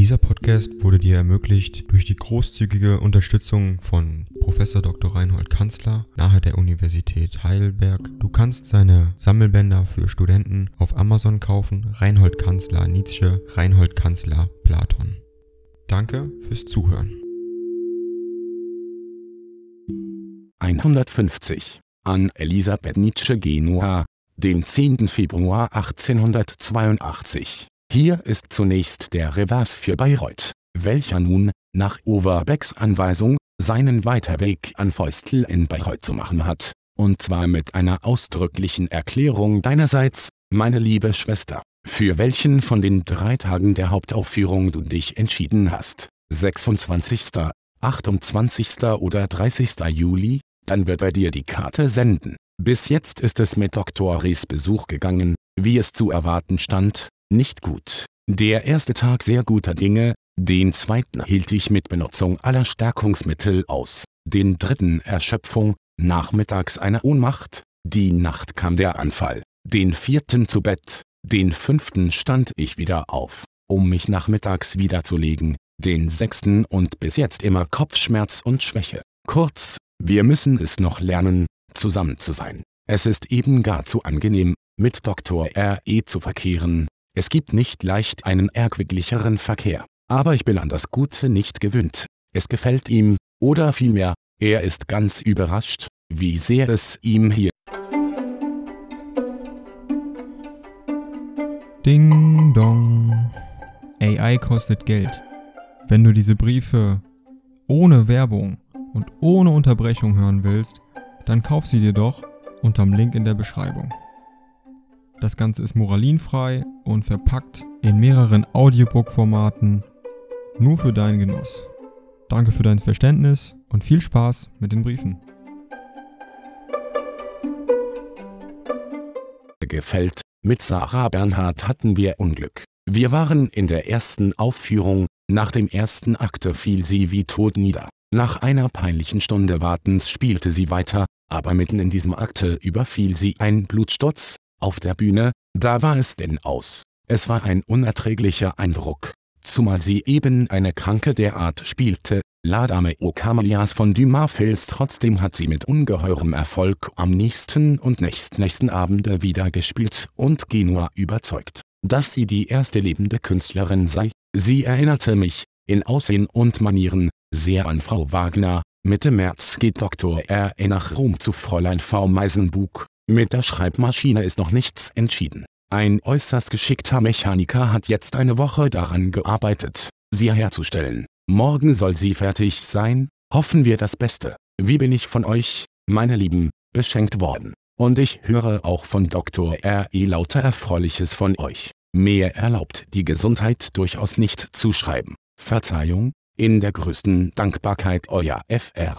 Dieser Podcast wurde dir ermöglicht durch die großzügige Unterstützung von Professor Dr. Reinhold Kanzler nahe der Universität Heidelberg. Du kannst seine Sammelbänder für Studenten auf Amazon kaufen. Reinhold Kanzler Nietzsche, Reinhold Kanzler Platon. Danke fürs Zuhören. 150 an Elisabeth Nietzsche Genua, den 10. Februar 1882. Hier ist zunächst der Revers für Bayreuth, welcher nun, nach Overbecks Anweisung, seinen Weiterweg an Feustel in Bayreuth zu machen hat, und zwar mit einer ausdrücklichen Erklärung deinerseits, meine liebe Schwester, für welchen von den drei Tagen der Hauptaufführung du dich entschieden hast, 26., 28. oder 30. Juli, dann wird er dir die Karte senden. Bis jetzt ist es mit Dr. Ries Besuch gegangen, wie es zu erwarten stand, nicht gut. Der erste Tag sehr guter Dinge, den zweiten hielt ich mit Benutzung aller Stärkungsmittel aus, den dritten Erschöpfung, nachmittags eine Ohnmacht, die Nacht kam der Anfall, den vierten zu Bett, den fünften stand ich wieder auf, um mich nachmittags wiederzulegen, den sechsten und bis jetzt immer Kopfschmerz und Schwäche. Kurz, wir müssen es noch lernen, zusammen zu sein. Es ist eben gar zu angenehm, mit Dr. R.E. zu verkehren, es gibt nicht leicht einen erquicklicheren Verkehr. Aber ich bin an das Gute nicht gewöhnt. Es gefällt ihm, oder vielmehr, er ist ganz überrascht, wie sehr es ihm hier Ding dong. AI kostet Geld. Wenn du diese Briefe ohne Werbung und ohne Unterbrechung hören willst, dann kauf sie dir doch unterm Link in der Beschreibung. Das Ganze ist moralinfrei und verpackt in mehreren Audiobook-Formaten nur für deinen Genuss. Danke für dein Verständnis und viel Spaß mit den Briefen. gefällt. Mit Sarah Bernhard hatten wir Unglück. Wir waren in der ersten Aufführung, nach dem ersten Akte fiel sie wie tot nieder. Nach einer peinlichen Stunde Wartens spielte sie weiter, aber mitten in diesem Akte überfiel sie ein Blutsturz, auf der Bühne, da war es denn aus. Es war ein unerträglicher Eindruck, zumal sie eben eine Kranke derart spielte, La Dame aux Camélias von Dumas Fils trotzdem hat sie mit ungeheurem Erfolg am nächsten und nächstnächsten Abende wieder gespielt und Genua überzeugt, dass sie die erste lebende Künstlerin sei. Sie erinnerte mich, in Aussehen und Manieren, sehr an Frau Wagner. Mitte März geht Dr. R. E nach Rom zu Fräulein V. Meisenbug, mit der Schreibmaschine ist noch nichts entschieden. Ein äußerst geschickter Mechaniker hat jetzt eine Woche daran gearbeitet, sie herzustellen. Morgen soll sie fertig sein, hoffen wir das Beste. Wie bin ich von euch, meine Lieben, beschenkt worden. Und ich höre auch von Dr. R.E. lauter Erfreuliches von euch. Mehr erlaubt die Gesundheit durchaus nicht zu schreiben. Verzeihung, in der größten Dankbarkeit euer Fr.